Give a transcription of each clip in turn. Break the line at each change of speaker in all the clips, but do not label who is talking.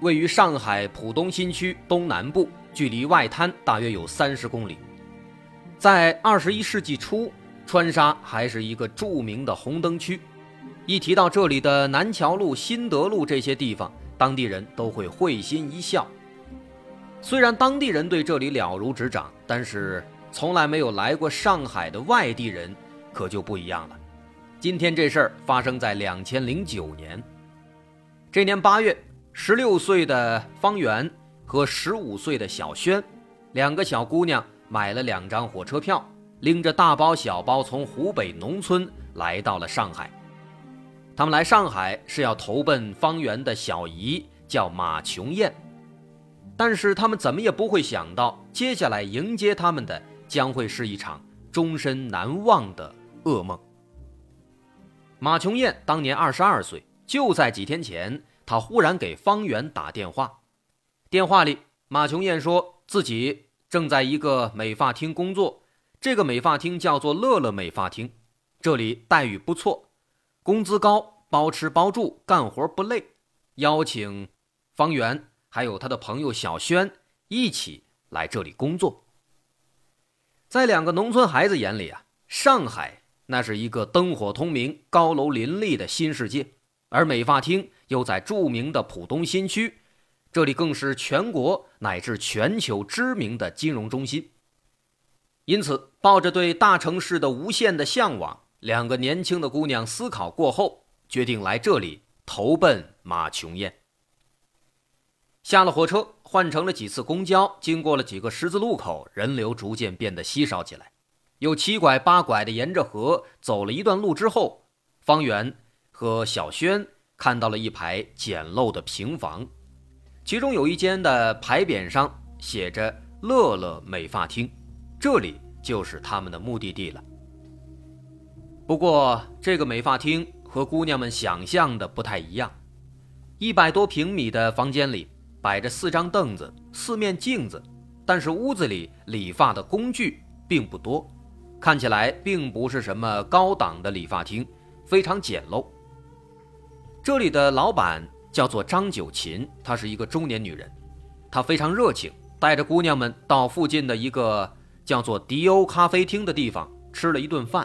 位于上海浦东新区东南部，距离外滩大约有三十公里。在二十一世纪初，川沙还是一个著名的红灯区。一提到这里的南桥路、新德路这些地方，当地人都会会心一笑。虽然当地人对这里了如指掌，但是从来没有来过上海的外地人可就不一样了。今天这事儿发生在两千零九年。这年八月，十六岁的方圆和十五岁的小轩，两个小姑娘买了两张火车票，拎着大包小包从湖北农村来到了上海。他们来上海是要投奔方圆的小姨，叫马琼艳。但是他们怎么也不会想到，接下来迎接他们的将会是一场终身难忘的噩梦。马琼艳当年二十二岁。就在几天前，他忽然给方圆打电话。电话里，马琼艳说自己正在一个美发厅工作，这个美发厅叫做乐乐美发厅，这里待遇不错，工资高，包吃包住，干活不累，邀请方圆还有他的朋友小轩一起来这里工作。在两个农村孩子眼里啊，上海那是一个灯火通明、高楼林立的新世界。而美发厅又在著名的浦东新区，这里更是全国乃至全球知名的金融中心。因此，抱着对大城市的无限的向往，两个年轻的姑娘思考过后，决定来这里投奔马琼艳。下了火车，换乘了几次公交，经过了几个十字路口，人流逐渐变得稀少起来。又七拐八拐的沿着河走了一段路之后，方圆。和小轩看到了一排简陋的平房，其中有一间的牌匾上写着“乐乐美发厅”，这里就是他们的目的地了。不过，这个美发厅和姑娘们想象的不太一样。一百多平米的房间里摆着四张凳子、四面镜子，但是屋子里理发的工具并不多，看起来并不是什么高档的理发厅，非常简陋。这里的老板叫做张九琴，她是一个中年女人，她非常热情，带着姑娘们到附近的一个叫做迪欧咖啡厅的地方吃了一顿饭。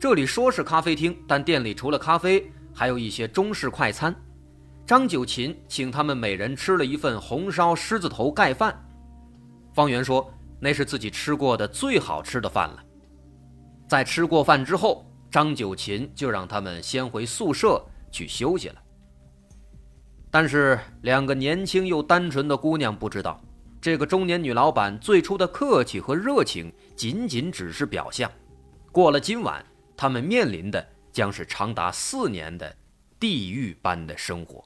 这里说是咖啡厅，但店里除了咖啡，还有一些中式快餐。张九琴请他们每人吃了一份红烧狮子头盖饭。方圆说那是自己吃过的最好吃的饭了。在吃过饭之后，张九琴就让他们先回宿舍。去休息了，但是两个年轻又单纯的姑娘不知道，这个中年女老板最初的客气和热情仅仅只是表象。过了今晚，他们面临的将是长达四年的地狱般的生活。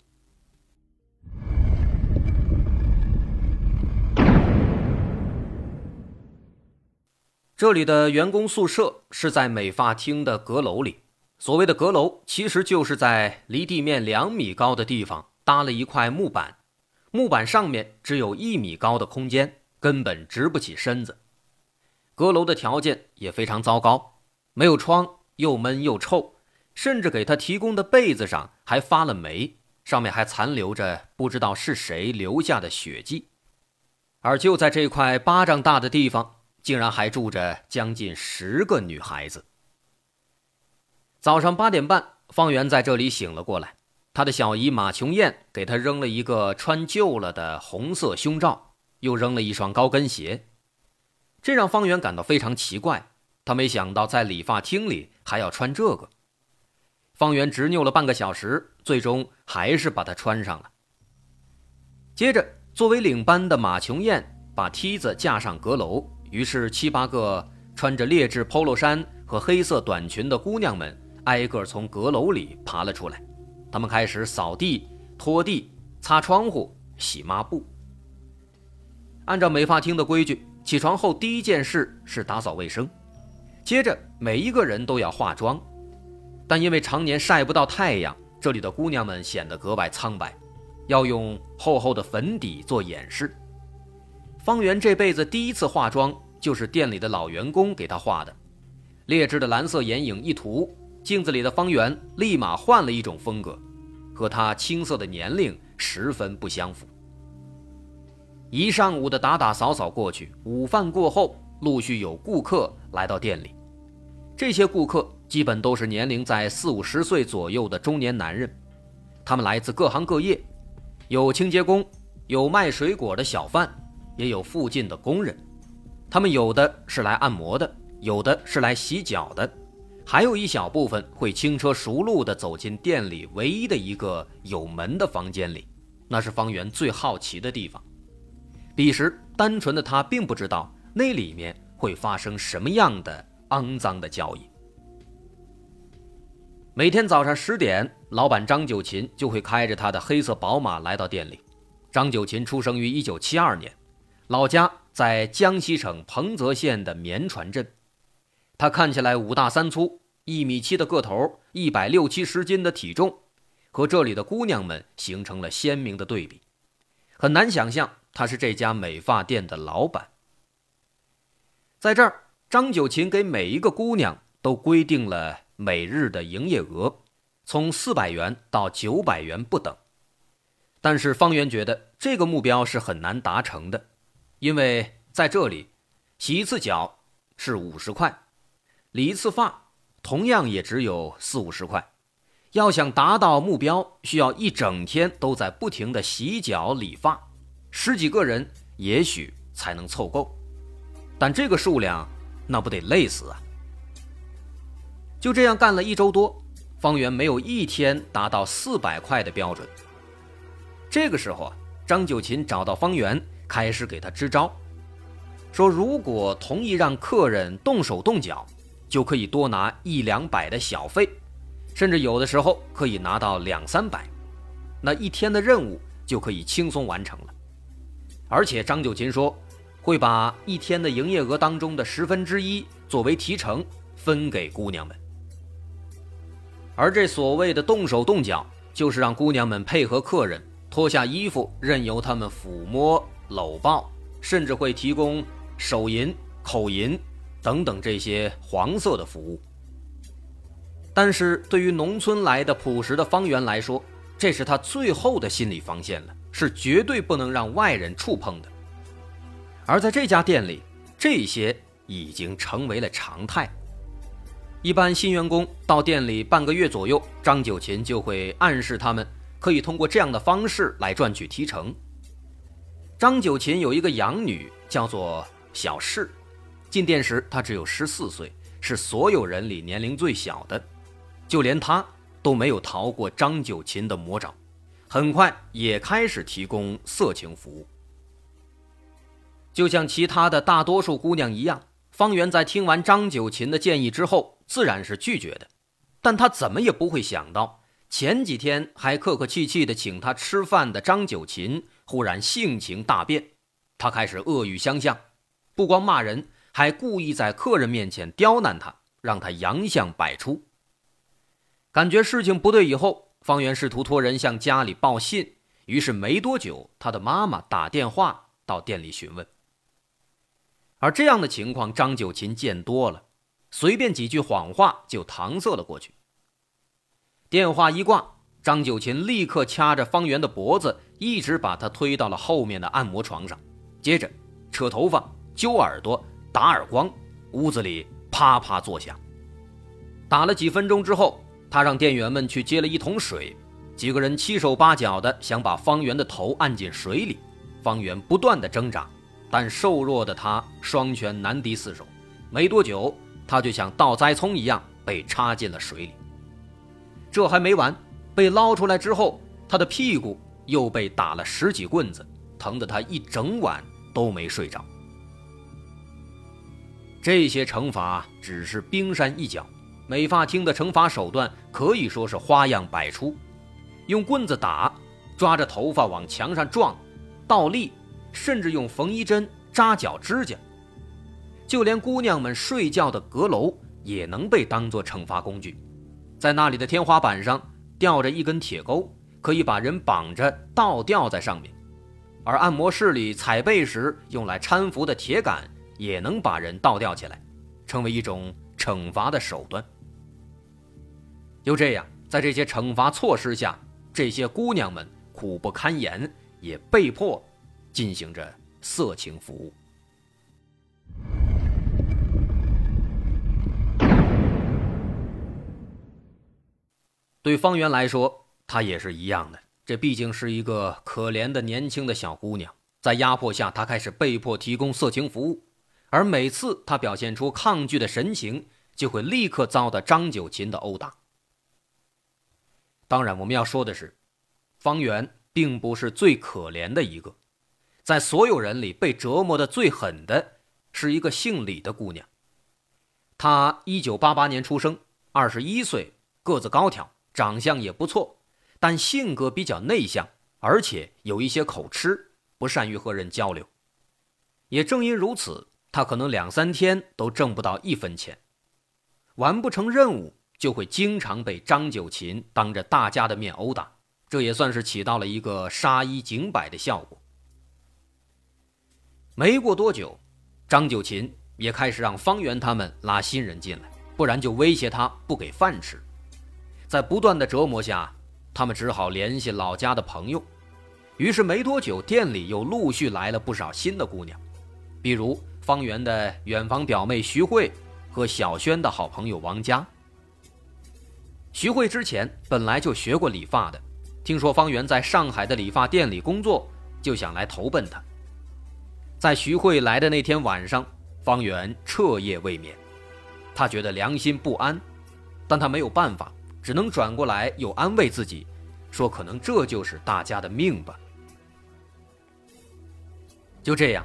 这里的员工宿舍是在美发厅的阁楼里。所谓的阁楼，其实就是在离地面两米高的地方搭了一块木板，木板上面只有一米高的空间，根本直不起身子。阁楼的条件也非常糟糕，没有窗，又闷又臭，甚至给他提供的被子上还发了霉，上面还残留着不知道是谁留下的血迹。而就在这块巴掌大的地方，竟然还住着将近十个女孩子。早上八点半，方圆在这里醒了过来。他的小姨马琼艳给他扔了一个穿旧了的红色胸罩，又扔了一双高跟鞋，这让方圆感到非常奇怪。他没想到在理发厅里还要穿这个。方圆执拗了半个小时，最终还是把它穿上了。接着，作为领班的马琼艳把梯子架上阁楼，于是七八个穿着劣质 polo 衫和黑色短裙的姑娘们。挨个从阁楼里爬了出来，他们开始扫地、拖地、擦窗户，洗抹布。按照美发厅的规矩，起床后第一件事是打扫卫生，接着每一个人都要化妆。但因为常年晒不到太阳，这里的姑娘们显得格外苍白，要用厚厚的粉底做掩饰。方圆这辈子第一次化妆，就是店里的老员工给他画的。劣质的蓝色眼影一涂，镜子里的方圆立马换了一种风格，和他青涩的年龄十分不相符。一上午的打打扫扫过去，午饭过后，陆续有顾客来到店里。这些顾客基本都是年龄在四五十岁左右的中年男人，他们来自各行各业，有清洁工，有卖水果的小贩，也有附近的工人。他们有的是来按摩的，有的是来洗脚的，还有一小部分会轻车熟路地走进店里唯一的一个有门的房间里，那是方圆最好奇的地方。彼时，单纯的他并不知道那里面会发生什么样的肮脏的交易。每天早上十点，老板张九琴就会开着他的黑色宝马来到店里。张九琴出生于一九七二年，老家在江西省彭泽县的绵船镇。他看起来五大三粗，一米七的个头，一百六七十斤的体重，和这里的姑娘们形成了鲜明的对比。很难想象。他是这家美发店的老板。在这儿，张九琴给每一个姑娘都规定了每日的营业额，从四百元到九百元不等。但是方圆觉得这个目标是很难达成的，因为在这里，洗一次脚是五十块，理一次发同样也只有四五十块。要想达到目标，需要一整天都在不停的洗脚理发。十几个人也许才能凑够，但这个数量那不得累死啊！就这样干了一周多，方圆没有一天达到四百块的标准。这个时候啊，张九琴找到方圆，开始给他支招，说如果同意让客人动手动脚，就可以多拿一两百的小费，甚至有的时候可以拿到两三百，那一天的任务就可以轻松完成了。而且张九琴说，会把一天的营业额当中的十分之一作为提成分给姑娘们。而这所谓的动手动脚，就是让姑娘们配合客人脱下衣服，任由他们抚摸、搂抱，甚至会提供手淫、口淫等等这些黄色的服务。但是对于农村来的朴实的方圆来说，这是他最后的心理防线了。是绝对不能让外人触碰的。而在这家店里，这些已经成为了常态。一般新员工到店里半个月左右，张九琴就会暗示他们可以通过这样的方式来赚取提成。张九琴有一个养女，叫做小世。进店时，他只有十四岁，是所有人里年龄最小的，就连他都没有逃过张九琴的魔爪。很快也开始提供色情服务，就像其他的大多数姑娘一样，方圆在听完张九琴的建议之后，自然是拒绝的。但他怎么也不会想到，前几天还客客气气的请他吃饭的张九琴，忽然性情大变，他开始恶语相向，不光骂人，还故意在客人面前刁难他，让他洋相百出。感觉事情不对以后。方圆试图托人向家里报信，于是没多久，他的妈妈打电话到店里询问。而这样的情况，张九琴见多了，随便几句谎话就搪塞了过去。电话一挂，张九琴立刻掐着方圆的脖子，一直把他推到了后面的按摩床上，接着扯头发、揪耳朵、打耳光，屋子里啪啪作响。打了几分钟之后。他让店员们去接了一桶水，几个人七手八脚的想把方圆的头按进水里，方圆不断的挣扎，但瘦弱的他双拳难敌四手，没多久他就像倒栽葱一样被插进了水里。这还没完，被捞出来之后，他的屁股又被打了十几棍子，疼得他一整晚都没睡着。这些惩罚只是冰山一角。美发厅的惩罚手段可以说是花样百出，用棍子打，抓着头发往墙上撞，倒立，甚至用缝衣针扎脚指甲。就连姑娘们睡觉的阁楼也能被当作惩罚工具，在那里的天花板上吊着一根铁钩，可以把人绑着倒吊在上面；而按摩室里踩背时用来搀扶的铁杆也能把人倒吊起来，成为一种惩罚的手段。就这样，在这些惩罚措施下，这些姑娘们苦不堪言，也被迫进行着色情服务。对方圆来说，她也是一样的。这毕竟是一个可怜的年轻的小姑娘，在压迫下，她开始被迫提供色情服务，而每次他表现出抗拒的神情，就会立刻遭到张九琴的殴打。当然，我们要说的是，方圆并不是最可怜的一个，在所有人里被折磨的最狠的是一个姓李的姑娘。她一九八八年出生，二十一岁，个子高挑，长相也不错，但性格比较内向，而且有一些口吃，不善于和人交流。也正因如此，他可能两三天都挣不到一分钱，完不成任务。就会经常被张九琴当着大家的面殴打，这也算是起到了一个杀一儆百的效果。没过多久，张九琴也开始让方圆他们拉新人进来，不然就威胁他不给饭吃。在不断的折磨下，他们只好联系老家的朋友。于是没多久，店里又陆续来了不少新的姑娘，比如方圆的远房表妹徐慧和小轩的好朋友王佳。徐慧之前本来就学过理发的，听说方圆在上海的理发店里工作，就想来投奔他。在徐慧来的那天晚上，方圆彻夜未眠，他觉得良心不安，但他没有办法，只能转过来又安慰自己，说可能这就是大家的命吧。就这样，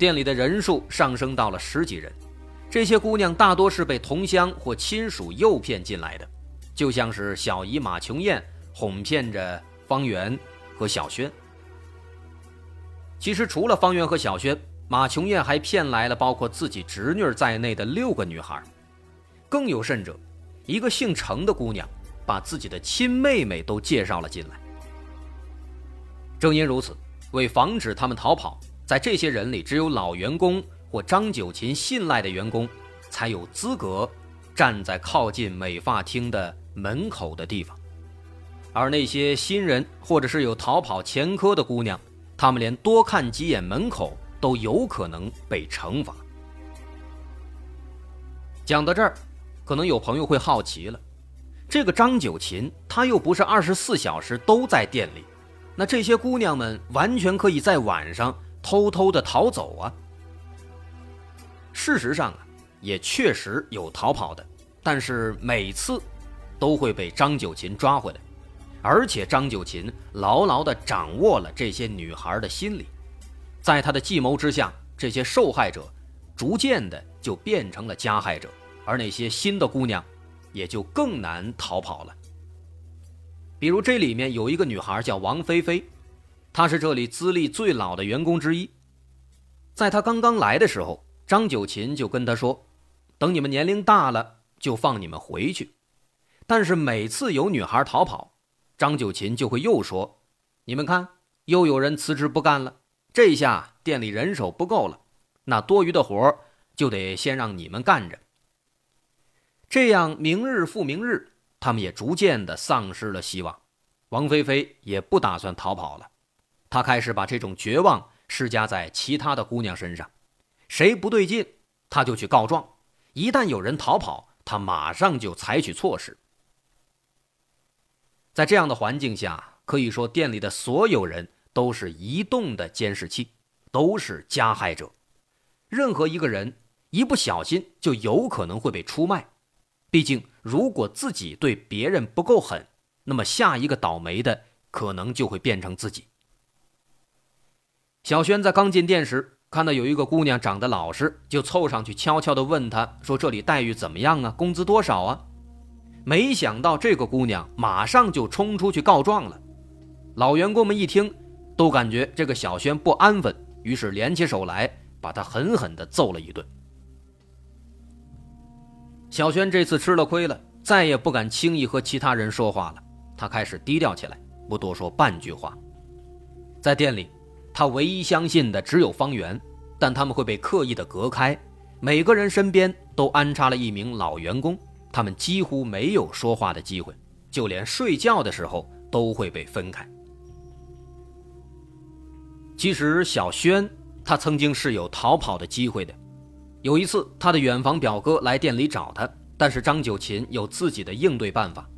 店里的人数上升到了十几人，这些姑娘大多是被同乡或亲属诱骗进来的。就像是小姨马琼艳哄骗着方圆和小轩。其实除了方圆和小轩，马琼艳还骗来了包括自己侄女在内的六个女孩。更有甚者，一个姓程的姑娘把自己的亲妹妹都介绍了进来。正因如此，为防止他们逃跑，在这些人里，只有老员工或张九琴信赖的员工才有资格站在靠近美发厅的。门口的地方，而那些新人或者是有逃跑前科的姑娘，她们连多看几眼门口都有可能被惩罚。讲到这儿，可能有朋友会好奇了：这个张九琴，她又不是二十四小时都在店里，那这些姑娘们完全可以在晚上偷偷的逃走啊。事实上啊，也确实有逃跑的，但是每次。都会被张九琴抓回来，而且张九琴牢牢的掌握了这些女孩的心理，在他的计谋之下，这些受害者逐渐的就变成了加害者，而那些新的姑娘也就更难逃跑了。比如这里面有一个女孩叫王菲菲，他是这里资历最老的员工之一，在他刚刚来的时候，张九琴就跟他说：“等你们年龄大了，就放你们回去。”但是每次有女孩逃跑，张九琴就会又说：“你们看，又有人辞职不干了。这下店里人手不够了，那多余的活就得先让你们干着。”这样明日复明日，他们也逐渐的丧失了希望。王菲菲也不打算逃跑了，他开始把这种绝望施加在其他的姑娘身上，谁不对劲，他就去告状。一旦有人逃跑，他马上就采取措施。在这样的环境下，可以说店里的所有人都是移动的监视器，都是加害者。任何一个人一不小心就有可能会被出卖。毕竟，如果自己对别人不够狠，那么下一个倒霉的可能就会变成自己。小轩在刚进店时，看到有一个姑娘长得老实，就凑上去悄悄地问她说：“这里待遇怎么样啊？工资多少啊？”没想到这个姑娘马上就冲出去告状了，老员工们一听，都感觉这个小轩不安分，于是联起手来，把他狠狠地揍了一顿。小轩这次吃了亏了，再也不敢轻易和其他人说话了。他开始低调起来，不多说半句话。在店里，他唯一相信的只有方圆，但他们会被刻意的隔开。每个人身边都安插了一名老员工，他们几乎没有说话的机会，就连睡觉的时候都会被分开。其实小轩他曾经是有逃跑的机会的。有一次，他的远房表哥来店里找他，但是张九琴有自己的应对办法。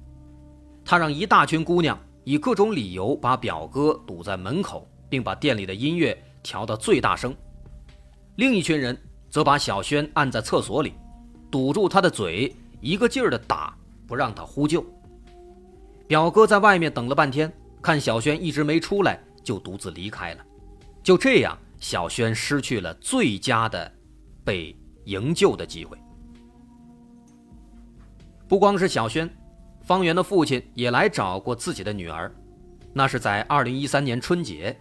他让一大群姑娘以各种理由把表哥堵在门口，并把店里的音乐调到最大声。另一群人则把小轩按在厕所里，堵住他的嘴，一个劲儿的打，不让他呼救。表哥在外面等了半天，看小轩一直没出来，就独自离开了。就这样，小轩失去了最佳的。被营救的机会。不光是小轩，方圆的父亲也来找过自己的女儿。那是在二零一三年春节，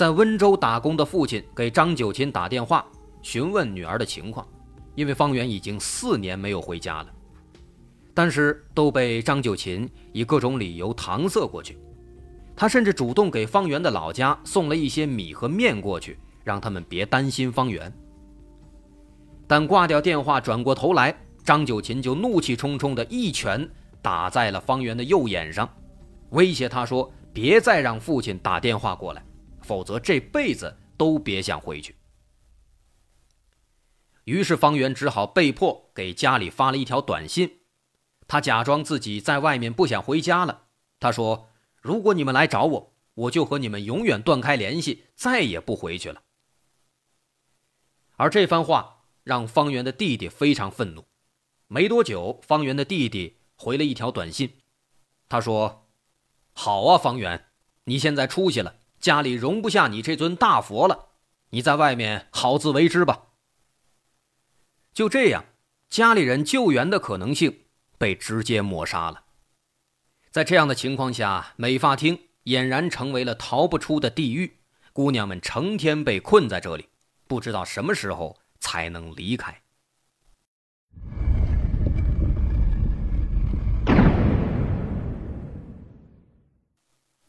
在温州打工的父亲给张九琴打电话询问女儿的情况，因为方圆已经四年没有回家了，但是都被张九琴以各种理由搪塞过去。他甚至主动给方圆的老家送了一些米和面过去，让他们别担心方圆。但挂掉电话，转过头来，张九琴就怒气冲冲的一拳打在了方圆的右眼上，威胁他说：“别再让父亲打电话过来，否则这辈子都别想回去。”于是方圆只好被迫给家里发了一条短信，他假装自己在外面不想回家了。他说：“如果你们来找我，我就和你们永远断开联系，再也不回去了。”而这番话。让方圆的弟弟非常愤怒。没多久，方圆的弟弟回了一条短信，他说：“好啊，方圆，你现在出息了，家里容不下你这尊大佛了，你在外面好自为之吧。”就这样，家里人救援的可能性被直接抹杀了。在这样的情况下，美发厅俨然成为了逃不出的地狱，姑娘们成天被困在这里，不知道什么时候。才能离开。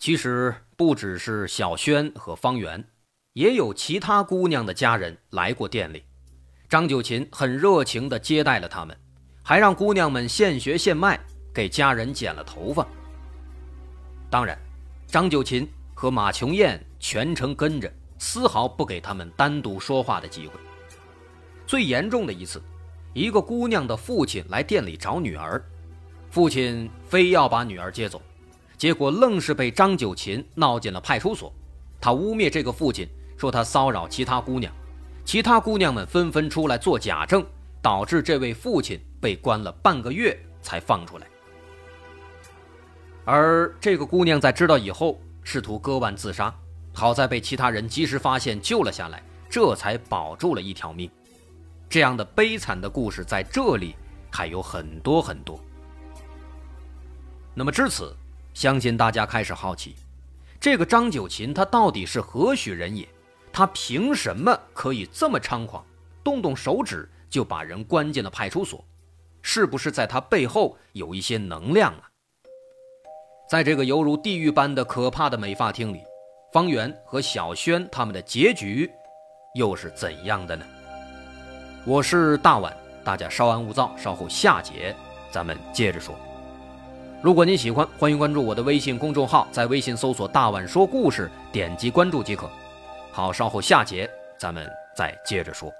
其实不只是小轩和方圆，也有其他姑娘的家人来过店里。张九琴很热情的接待了他们，还让姑娘们现学现卖，给家人剪了头发。当然，张九琴和马琼艳全程跟着，丝毫不给他们单独说话的机会。最严重的一次，一个姑娘的父亲来店里找女儿，父亲非要把女儿接走，结果愣是被张九琴闹进了派出所。他污蔑这个父亲，说他骚扰其他姑娘，其他姑娘们纷纷出来做假证，导致这位父亲被关了半个月才放出来。而这个姑娘在知道以后，试图割腕自杀，好在被其他人及时发现救了下来，这才保住了一条命。这样的悲惨的故事在这里还有很多很多。那么至此，相信大家开始好奇，这个张九琴他到底是何许人也？他凭什么可以这么猖狂，动动手指就把人关进了派出所？是不是在他背后有一些能量啊？在这个犹如地狱般的可怕的美发厅里，方圆和小轩他们的结局又是怎样的呢？我是大碗，大家稍安勿躁，稍后下节咱们接着说。如果您喜欢，欢迎关注我的微信公众号，在微信搜索“大碗说故事”，点击关注即可。好，稍后下节咱们再接着说。